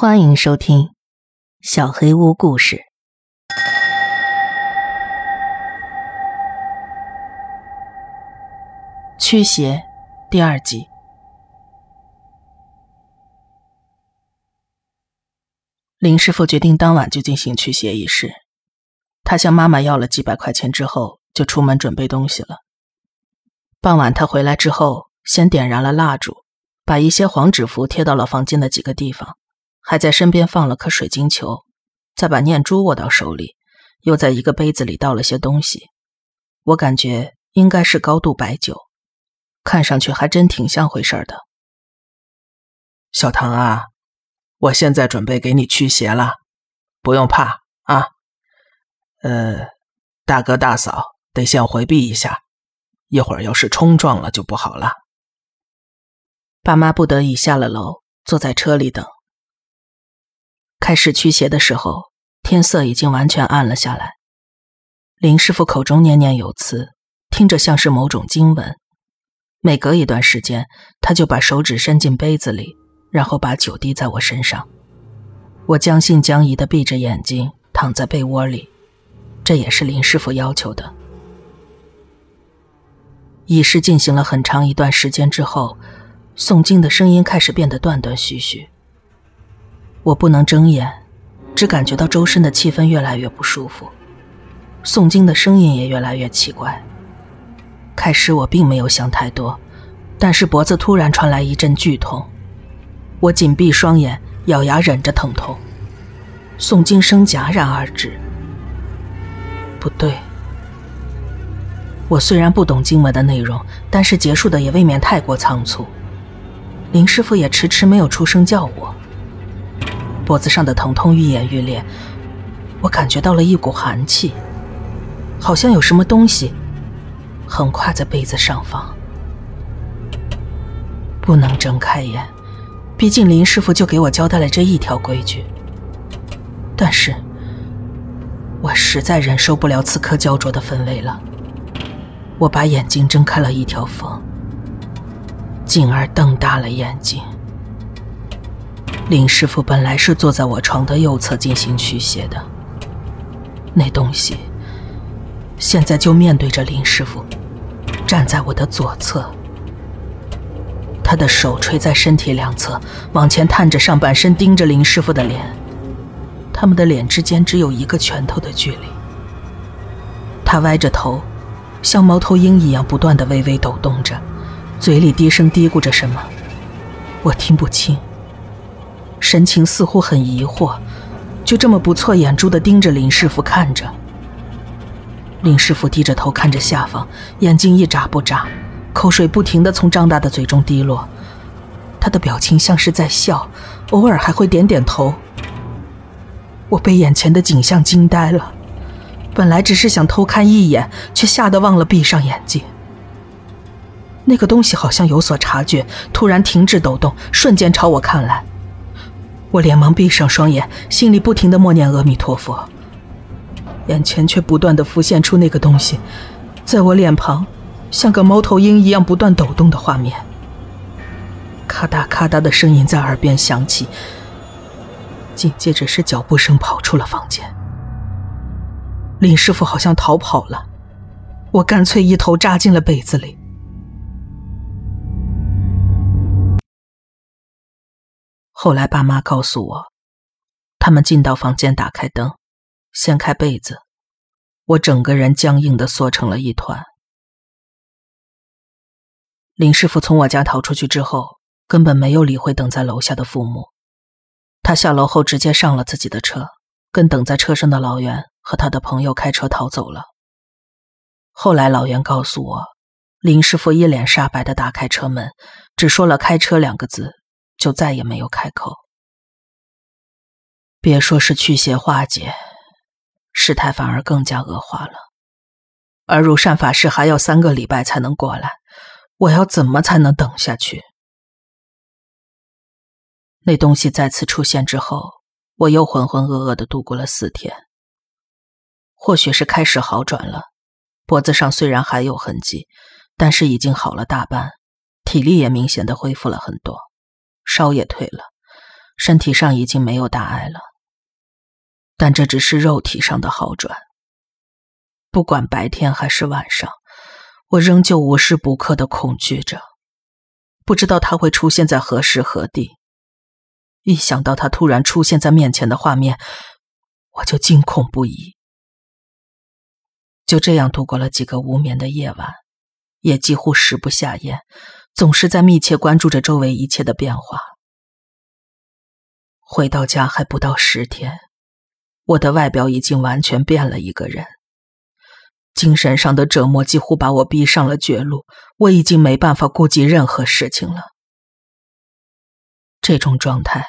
欢迎收听《小黑屋故事》驱邪第二集。林师傅决定当晚就进行驱邪仪式。他向妈妈要了几百块钱之后，就出门准备东西了。傍晚他回来之后，先点燃了蜡烛，把一些黄纸符贴到了房间的几个地方。还在身边放了颗水晶球，再把念珠握到手里，又在一个杯子里倒了些东西。我感觉应该是高度白酒，看上去还真挺像回事的。小唐啊，我现在准备给你驱邪了，不用怕啊。呃，大哥大嫂得先回避一下，一会儿要是冲撞了就不好了。爸妈不得已下了楼，坐在车里等。开始驱邪的时候，天色已经完全暗了下来。林师傅口中念念有词，听着像是某种经文。每隔一段时间，他就把手指伸进杯子里，然后把酒滴在我身上。我将信将疑的闭着眼睛躺在被窝里，这也是林师傅要求的。仪式进行了很长一段时间之后，诵经的声音开始变得断断续续。我不能睁眼，只感觉到周身的气氛越来越不舒服，诵经的声音也越来越奇怪。开始我并没有想太多，但是脖子突然传来一阵剧痛，我紧闭双眼，咬牙忍着疼痛。诵经声戛然而止。不对，我虽然不懂经文的内容，但是结束的也未免太过仓促。林师傅也迟迟没有出声叫我。脖子上的疼痛愈演愈烈，我感觉到了一股寒气，好像有什么东西横跨在被子上方。不能睁开眼，毕竟林师傅就给我交代了这一条规矩。但是，我实在忍受不了此刻焦灼的氛围了。我把眼睛睁开了一条缝，进而瞪大了眼睛。林师傅本来是坐在我床的右侧进行驱邪的，那东西现在就面对着林师傅，站在我的左侧。他的手垂在身体两侧，往前探着上半身，盯着林师傅的脸。他们的脸之间只有一个拳头的距离。他歪着头，像猫头鹰一样不断的微微抖动着，嘴里低声嘀咕着什么，我听不清。神情似乎很疑惑，就这么不错眼珠的盯着林师傅看着。林师傅低着头看着下方，眼睛一眨不眨，口水不停的从张大的嘴中滴落。他的表情像是在笑，偶尔还会点点头。我被眼前的景象惊呆了，本来只是想偷看一眼，却吓得忘了闭上眼睛。那个东西好像有所察觉，突然停止抖动，瞬间朝我看来。我连忙闭上双眼，心里不停的默念阿弥陀佛，眼前却不断的浮现出那个东西，在我脸庞，像个猫头鹰一样不断抖动的画面。咔嗒咔嗒的声音在耳边响起，紧接着是脚步声跑出了房间。林师傅好像逃跑了，我干脆一头扎进了被子里。后来，爸妈告诉我，他们进到房间，打开灯，掀开被子，我整个人僵硬的缩成了一团。林师傅从我家逃出去之后，根本没有理会等在楼下的父母，他下楼后直接上了自己的车，跟等在车上的老袁和他的朋友开车逃走了。后来，老袁告诉我，林师傅一脸煞白的打开车门，只说了“开车”两个字。就再也没有开口。别说是驱邪化解，事态反而更加恶化了。而如善法师还要三个礼拜才能过来，我要怎么才能等下去？那东西再次出现之后，我又浑浑噩噩的度过了四天。或许是开始好转了，脖子上虽然还有痕迹，但是已经好了大半，体力也明显的恢复了很多。烧也退了，身体上已经没有大碍了，但这只是肉体上的好转。不管白天还是晚上，我仍旧无时不刻的恐惧着，不知道他会出现在何时何地。一想到他突然出现在面前的画面，我就惊恐不已。就这样度过了几个无眠的夜晚，也几乎食不下咽，总是在密切关注着周围一切的变化。回到家还不到十天，我的外表已经完全变了一个人。精神上的折磨几乎把我逼上了绝路，我已经没办法顾及任何事情了。这种状态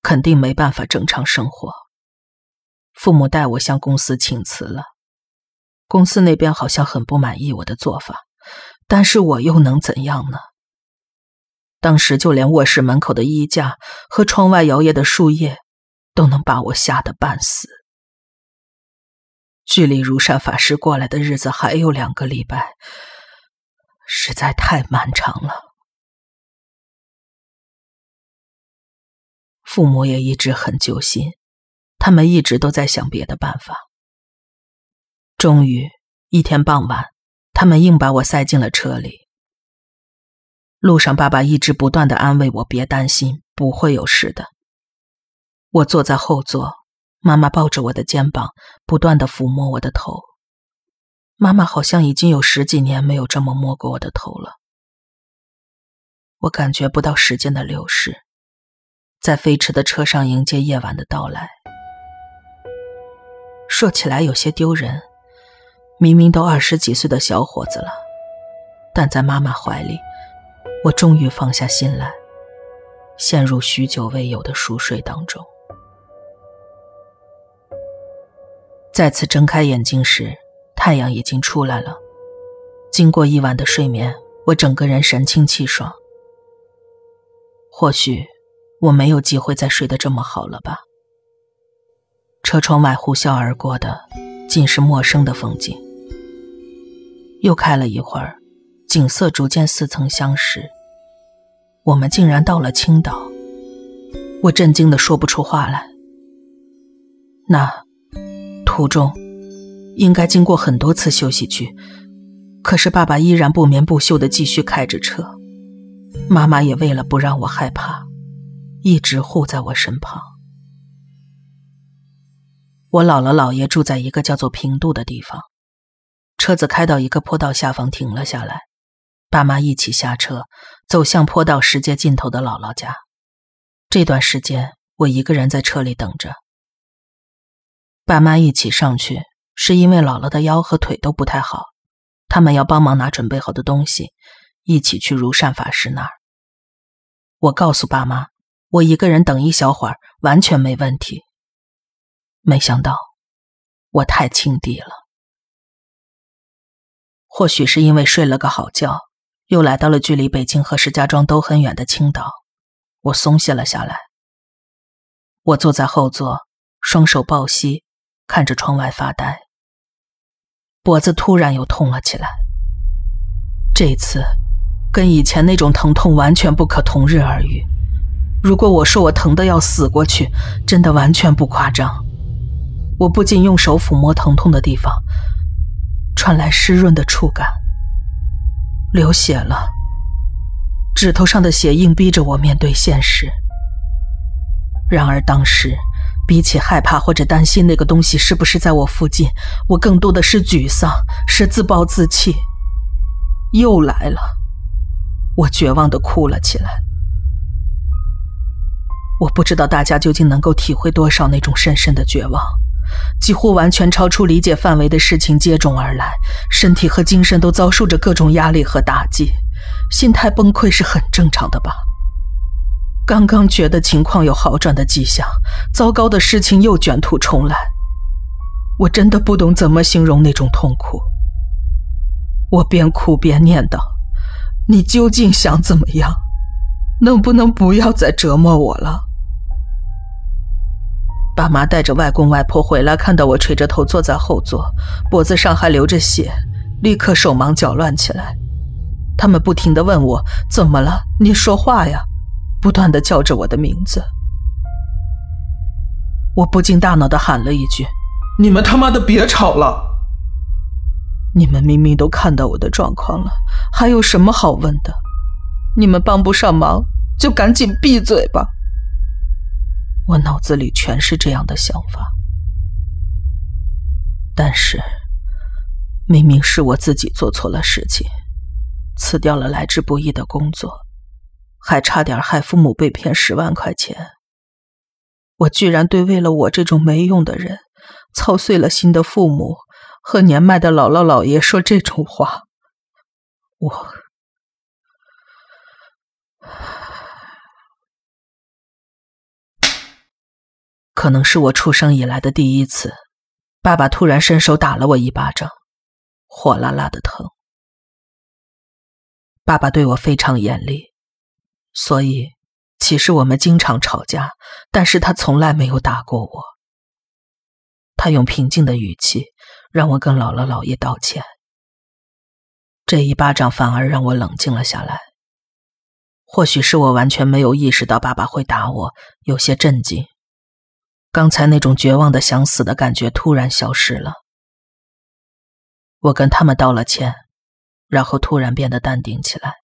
肯定没办法正常生活。父母带我向公司请辞了。公司那边好像很不满意我的做法，但是我又能怎样呢？当时就连卧室门口的衣架和窗外摇曳的树叶，都能把我吓得半死。距离如山法师过来的日子还有两个礼拜，实在太漫长了。父母也一直很揪心，他们一直都在想别的办法。终于，一天傍晚，他们硬把我塞进了车里。路上，爸爸一直不断的安慰我：“别担心，不会有事的。”我坐在后座，妈妈抱着我的肩膀，不断的抚摸我的头。妈妈好像已经有十几年没有这么摸过我的头了。我感觉不到时间的流逝，在飞驰的车上迎接夜晚的到来。说起来有些丢人。明明都二十几岁的小伙子了，但在妈妈怀里，我终于放下心来，陷入许久未有的熟睡当中。再次睁开眼睛时，太阳已经出来了。经过一晚的睡眠，我整个人神清气爽。或许我没有机会再睡得这么好了吧。车窗外呼啸而过的，尽是陌生的风景。又开了一会儿，景色逐渐似曾相识。我们竟然到了青岛，我震惊的说不出话来。那途中应该经过很多次休息区，可是爸爸依然不眠不休的继续开着车，妈妈也为了不让我害怕，一直护在我身旁。我姥姥姥爷住在一个叫做平度的地方。车子开到一个坡道下方停了下来，爸妈一起下车，走向坡道石阶尽头的姥姥家。这段时间，我一个人在车里等着。爸妈一起上去，是因为姥姥的腰和腿都不太好，他们要帮忙拿准备好的东西，一起去如善法师那儿。我告诉爸妈，我一个人等一小会儿，完全没问题。没想到，我太轻敌了。或许是因为睡了个好觉，又来到了距离北京和石家庄都很远的青岛，我松懈了下来。我坐在后座，双手抱膝，看着窗外发呆。脖子突然又痛了起来，这次跟以前那种疼痛完全不可同日而语。如果我说我疼得要死过去，真的完全不夸张。我不禁用手抚摸疼痛的地方。传来湿润的触感，流血了。指头上的血硬逼着我面对现实。然而当时，比起害怕或者担心那个东西是不是在我附近，我更多的是沮丧，是自暴自弃。又来了，我绝望的哭了起来。我不知道大家究竟能够体会多少那种深深的绝望。几乎完全超出理解范围的事情接踵而来，身体和精神都遭受着各种压力和打击，心态崩溃是很正常的吧？刚刚觉得情况有好转的迹象，糟糕的事情又卷土重来，我真的不懂怎么形容那种痛苦。我边哭边念叨：“你究竟想怎么样？能不能不要再折磨我了？”爸妈带着外公外婆回来，看到我垂着头坐在后座，脖子上还流着血，立刻手忙脚乱起来。他们不停的问我怎么了，你说话呀，不断的叫着我的名字。我不禁大脑的喊了一句：“你们他妈的别吵了！你们明明都看到我的状况了，还有什么好问的？你们帮不上忙，就赶紧闭嘴吧。”我脑子里全是这样的想法，但是明明是我自己做错了事情，辞掉了来之不易的工作，还差点害父母被骗十万块钱。我居然对为了我这种没用的人，操碎了心的父母和年迈的姥姥姥爷说这种话，我。可能是我出生以来的第一次，爸爸突然伸手打了我一巴掌，火辣辣的疼。爸爸对我非常严厉，所以其实我们经常吵架，但是他从来没有打过我。他用平静的语气让我跟姥姥姥爷道歉。这一巴掌反而让我冷静了下来。或许是我完全没有意识到爸爸会打我，有些震惊。刚才那种绝望的想死的感觉突然消失了，我跟他们道了歉，然后突然变得淡定起来。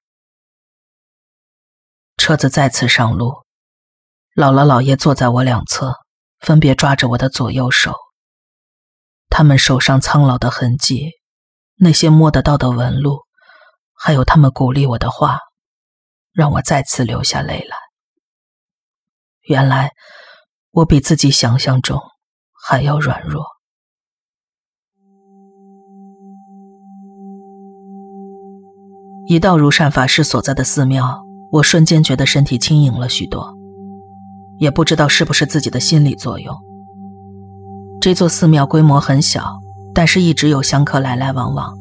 车子再次上路，姥姥姥爷坐在我两侧，分别抓着我的左右手。他们手上苍老的痕迹，那些摸得到的纹路，还有他们鼓励我的话，让我再次流下泪来。原来。我比自己想象中还要软弱。一到如善法师所在的寺庙，我瞬间觉得身体轻盈了许多，也不知道是不是自己的心理作用。这座寺庙规模很小，但是一直有香客来来往往，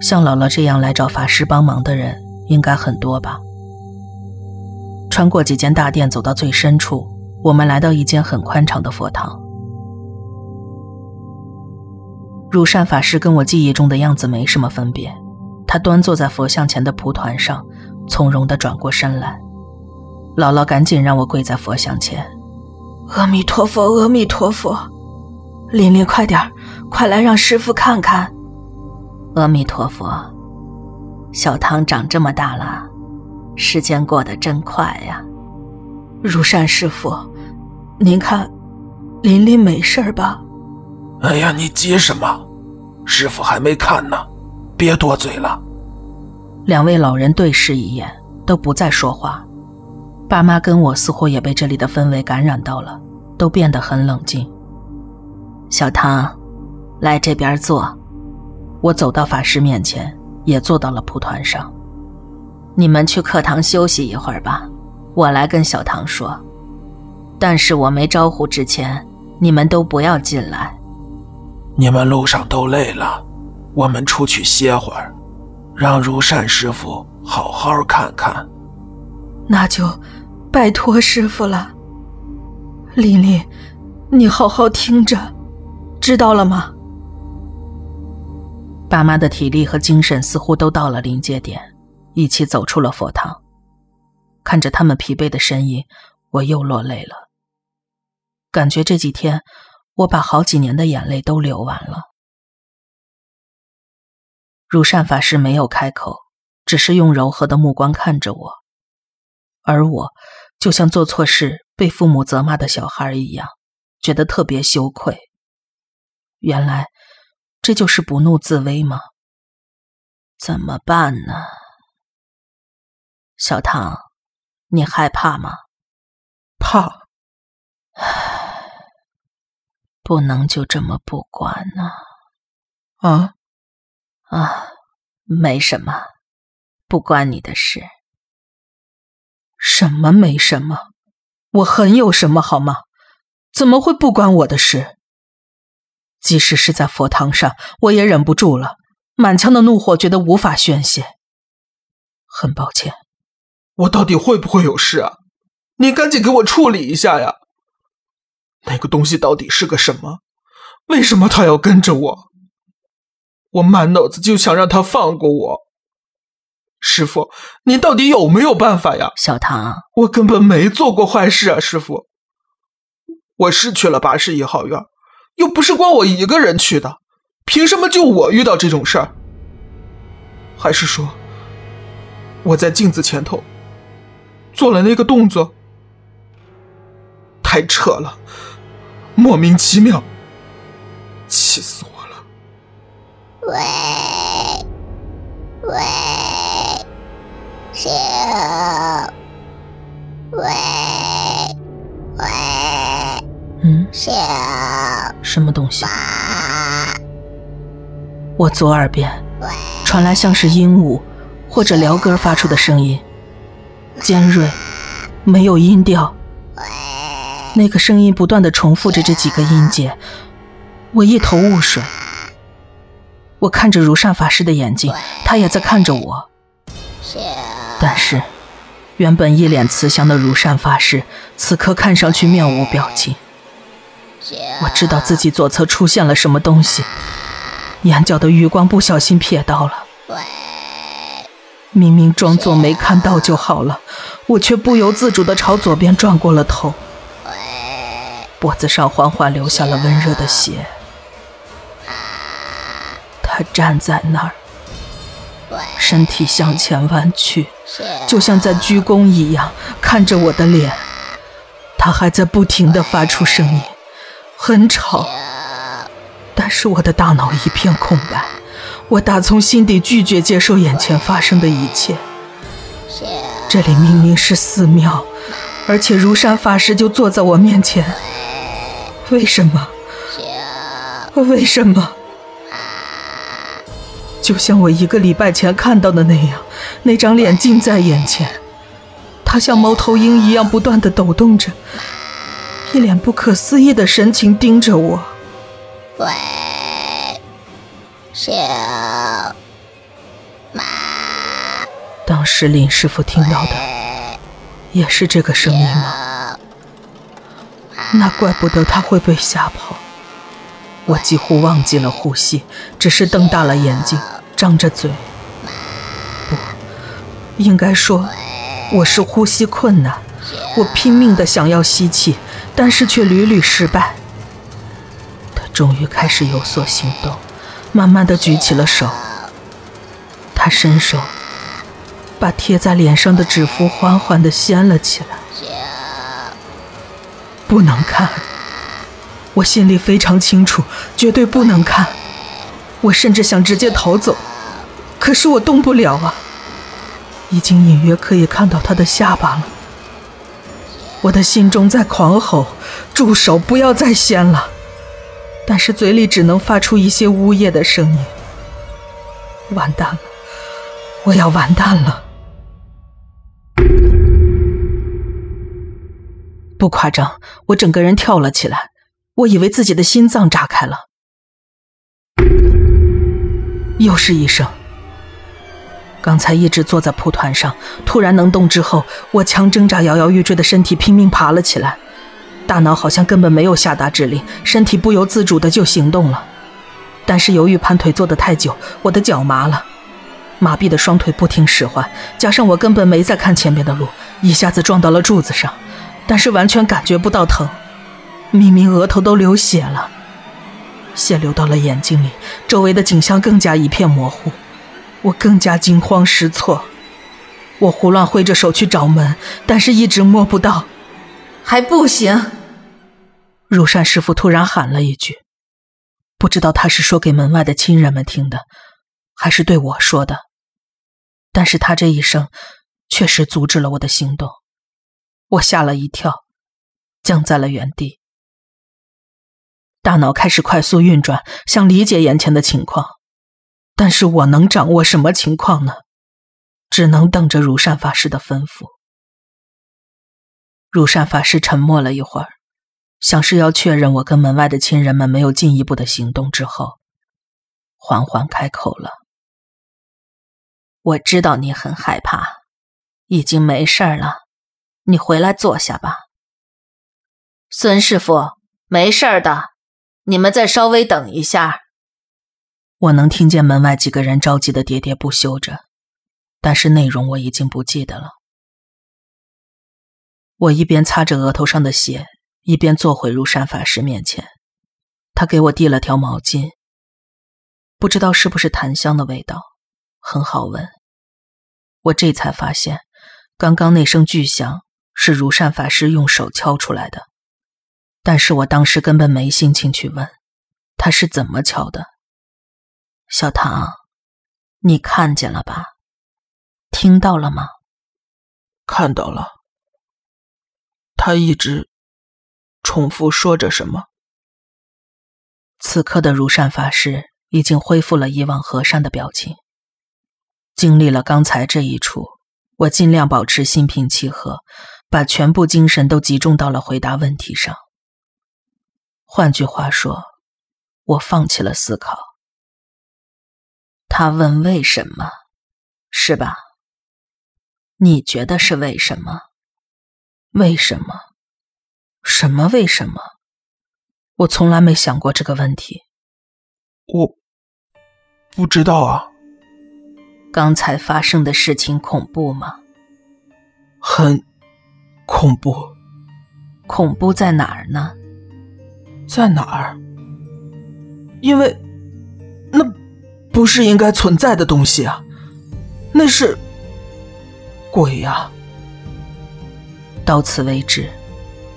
像姥姥这样来找法师帮忙的人应该很多吧。穿过几间大殿，走到最深处。我们来到一间很宽敞的佛堂，如善法师跟我记忆中的样子没什么分别。他端坐在佛像前的蒲团上，从容地转过身来。姥姥赶紧让我跪在佛像前：“阿弥陀佛，阿弥陀佛！琳琳，快点快来让师傅看看。”阿弥陀佛，小唐长这么大了，时间过得真快呀。如善师傅，您看，琳琳没事吧？哎呀，你急什么？师傅还没看呢，别多嘴了。两位老人对视一眼，都不再说话。爸妈跟我似乎也被这里的氛围感染到了，都变得很冷静。小唐，来这边坐。我走到法师面前，也坐到了蒲团上。你们去课堂休息一会儿吧。我来跟小唐说，但是我没招呼之前，你们都不要进来。你们路上都累了，我们出去歇会儿，让如善师傅好好看看。那就拜托师傅了。琳琳，你好好听着，知道了吗？爸妈的体力和精神似乎都到了临界点，一起走出了佛堂。看着他们疲惫的身影，我又落泪了。感觉这几天我把好几年的眼泪都流完了。如善法师没有开口，只是用柔和的目光看着我，而我就像做错事被父母责骂的小孩一样，觉得特别羞愧。原来这就是不怒自威吗？怎么办呢，小唐？你害怕吗？怕。不能就这么不管呢。啊啊，没什么，不关你的事。什么没什么？我很有什么好吗？怎么会不关我的事？即使是在佛堂上，我也忍不住了，满腔的怒火觉得无法宣泄。很抱歉。我到底会不会有事啊？你赶紧给我处理一下呀！那个东西到底是个什么？为什么他要跟着我？我满脑子就想让他放过我。师傅，你到底有没有办法呀？小唐，我根本没做过坏事啊！师傅，我是去了八十一号院，又不是光我一个人去的，凭什么就我遇到这种事儿？还是说我在镜子前头做了那个动作？太扯了，莫名其妙，气死我了！喂喂，谁？喂喂，嗯，谁？什么东西？我左耳边传来像是鹦鹉或者鹩哥发出的声音，尖锐，没有音调。那个声音不断的重复着这几个音节，我一头雾水。我看着如善法师的眼睛，他也在看着我。但是，原本一脸慈祥的如善法师，此刻看上去面无表情。我知道自己左侧出现了什么东西，眼角的余光不小心瞥到了。明明装作没看到就好了，我却不由自主地朝左边转过了头，脖子上缓缓流下了温热的血。他站在那儿，身体向前弯曲，就像在鞠躬一样，看着我的脸。他还在不停地发出声音，很吵，但是我的大脑一片空白，我打从心底拒绝接受眼前发生的一切。这里明明是寺庙，而且如山法师就坐在我面前，为什么？为什么？就像我一个礼拜前看到的那样，那张脸近在眼前，他像猫头鹰一样不断的抖动着，一脸不可思议的神情盯着我。喂喂，谁？妈，当时林师傅听到的也是这个声音吗？那怪不得他会被吓跑。我几乎忘记了呼吸，只是瞪大了眼睛，张着嘴。不，应该说我是呼吸困难。我拼命的想要吸气，但是却屡屡失败。他终于开始有所行动，慢慢的举起了手。他伸手，把贴在脸上的纸符缓缓的掀了起来。不能看。我心里非常清楚，绝对不能看。我甚至想直接逃走，可是我动不了啊！已经隐约可以看到他的下巴了。我的心中在狂吼：“住手！不要再掀了！”但是嘴里只能发出一些呜咽的声音。完蛋了！我要完蛋了！不夸张，我整个人跳了起来。我以为自己的心脏炸开了，又是一声。刚才一直坐在蒲团上，突然能动之后，我强挣扎、摇摇欲坠的身体拼命爬了起来，大脑好像根本没有下达指令，身体不由自主的就行动了。但是由于盘腿坐得太久，我的脚麻了，麻痹的双腿不听使唤，加上我根本没在看前面的路，一下子撞到了柱子上，但是完全感觉不到疼。明明额头都流血了，血流到了眼睛里，周围的景象更加一片模糊，我更加惊慌失措。我胡乱挥着手去找门，但是一直摸不到，还不行。如善师傅突然喊了一句，不知道他是说给门外的亲人们听的，还是对我说的，但是他这一声确实阻止了我的行动，我吓了一跳，僵在了原地。大脑开始快速运转，想理解眼前的情况，但是我能掌握什么情况呢？只能等着如善法师的吩咐。如善法师沉默了一会儿，像是要确认我跟门外的亲人们没有进一步的行动之后，缓缓开口了：“我知道你很害怕，已经没事了，你回来坐下吧。”孙师傅，没事的。你们再稍微等一下。我能听见门外几个人着急的喋喋不休着，但是内容我已经不记得了。我一边擦着额头上的血，一边坐回如山法师面前。他给我递了条毛巾，不知道是不是檀香的味道，很好闻。我这才发现，刚刚那声巨响是如善法师用手敲出来的，但是我当时根本没心情去问他是怎么敲的。小唐，你看见了吧？听到了吗？看到了。他一直重复说着什么。此刻的如善法师已经恢复了以往和善的表情。经历了刚才这一出，我尽量保持心平气和，把全部精神都集中到了回答问题上。换句话说，我放弃了思考。他问为什么，是吧？你觉得是为什么？为什么？什么为什么？我从来没想过这个问题。我不知道啊。刚才发生的事情恐怖吗？很恐怖。恐怖在哪儿呢？在哪儿？因为那不是应该存在的东西啊，那是鬼呀。到此为止。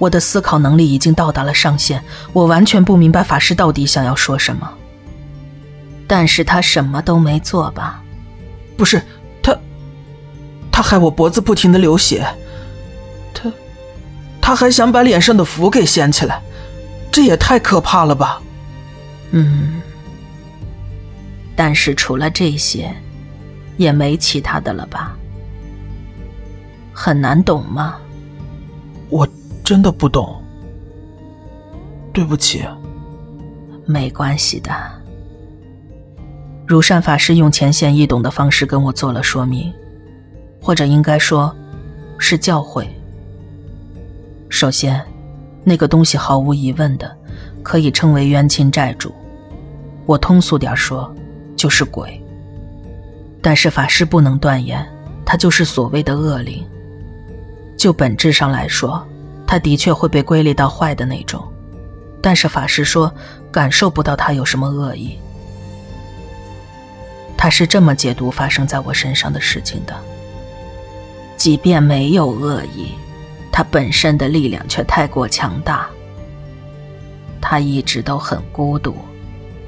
我的思考能力已经到达了上限，我完全不明白法师到底想要说什么。但是他什么都没做吧？不是他，他害我脖子不停的流血，他，他还想把脸上的符给掀起来，这也太可怕了吧？嗯，但是除了这些，也没其他的了吧？很难懂吗？我。真的不懂，对不起。没关系的。如善法师用浅显易懂的方式跟我做了说明，或者应该说，是教诲。首先，那个东西毫无疑问的可以称为冤亲债主，我通俗点说，就是鬼。但是法师不能断言，他就是所谓的恶灵。就本质上来说。他的确会被归类到坏的那种，但是法师说感受不到他有什么恶意。他是这么解读发生在我身上的事情的：即便没有恶意，他本身的力量却太过强大。他一直都很孤独，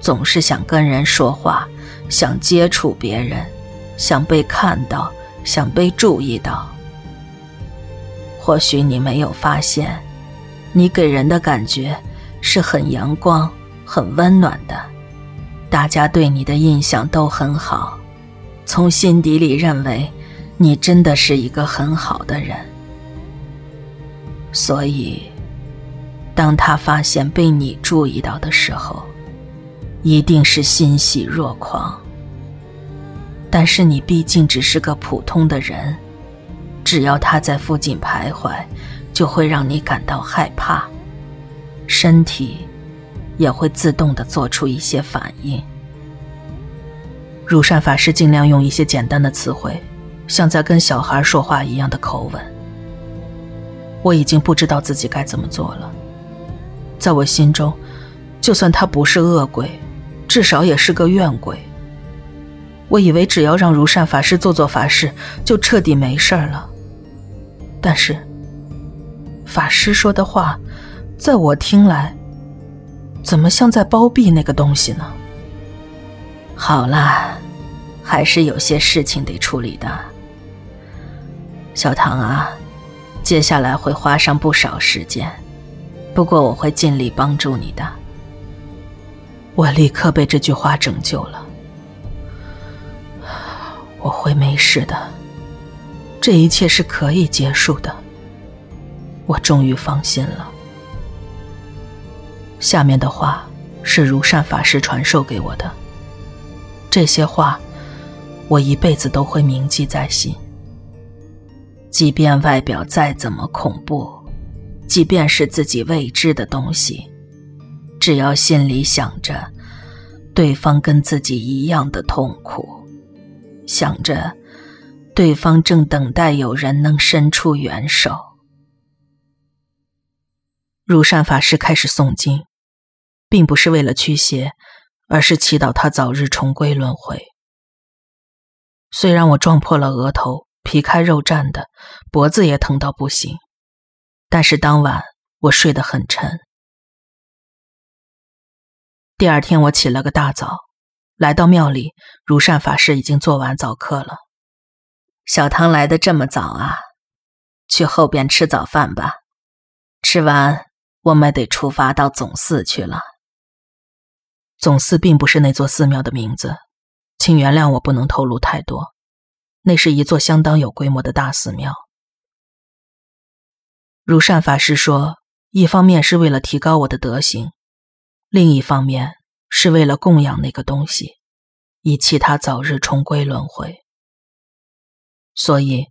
总是想跟人说话，想接触别人，想被看到，想被注意到。或许你没有发现，你给人的感觉是很阳光、很温暖的，大家对你的印象都很好，从心底里认为你真的是一个很好的人。所以，当他发现被你注意到的时候，一定是欣喜若狂。但是你毕竟只是个普通的人。只要他在附近徘徊，就会让你感到害怕，身体也会自动的做出一些反应。如善法师尽量用一些简单的词汇，像在跟小孩说话一样的口吻。我已经不知道自己该怎么做了。在我心中，就算他不是恶鬼，至少也是个怨鬼。我以为只要让如善法师做做法事，就彻底没事了。但是，法师说的话，在我听来，怎么像在包庇那个东西呢？好啦，还是有些事情得处理的。小唐啊，接下来会花上不少时间，不过我会尽力帮助你的。我立刻被这句话拯救了，我会没事的。这一切是可以结束的，我终于放心了。下面的话是如善法师传授给我的，这些话我一辈子都会铭记在心。即便外表再怎么恐怖，即便是自己未知的东西，只要心里想着对方跟自己一样的痛苦，想着。对方正等待有人能伸出援手。如善法师开始诵经，并不是为了驱邪，而是祈祷他早日重归轮回。虽然我撞破了额头，皮开肉绽的，脖子也疼到不行，但是当晚我睡得很沉。第二天我起了个大早，来到庙里，如善法师已经做完早课了。小唐来的这么早啊？去后边吃早饭吧，吃完我们得出发到总寺去了。总寺并不是那座寺庙的名字，请原谅我不能透露太多。那是一座相当有规模的大寺庙。如善法师说，一方面是为了提高我的德行。另一方面，是为了供养那个东西，以期他早日重归轮回。所以，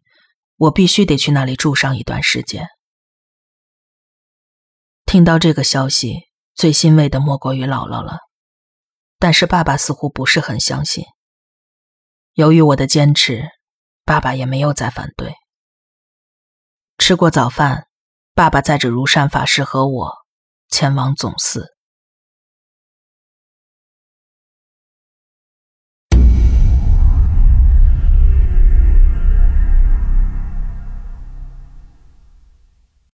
我必须得去那里住上一段时间。听到这个消息，最欣慰的莫过于姥姥了，但是爸爸似乎不是很相信。由于我的坚持，爸爸也没有再反对。吃过早饭，爸爸载着如山法师和我前往总寺。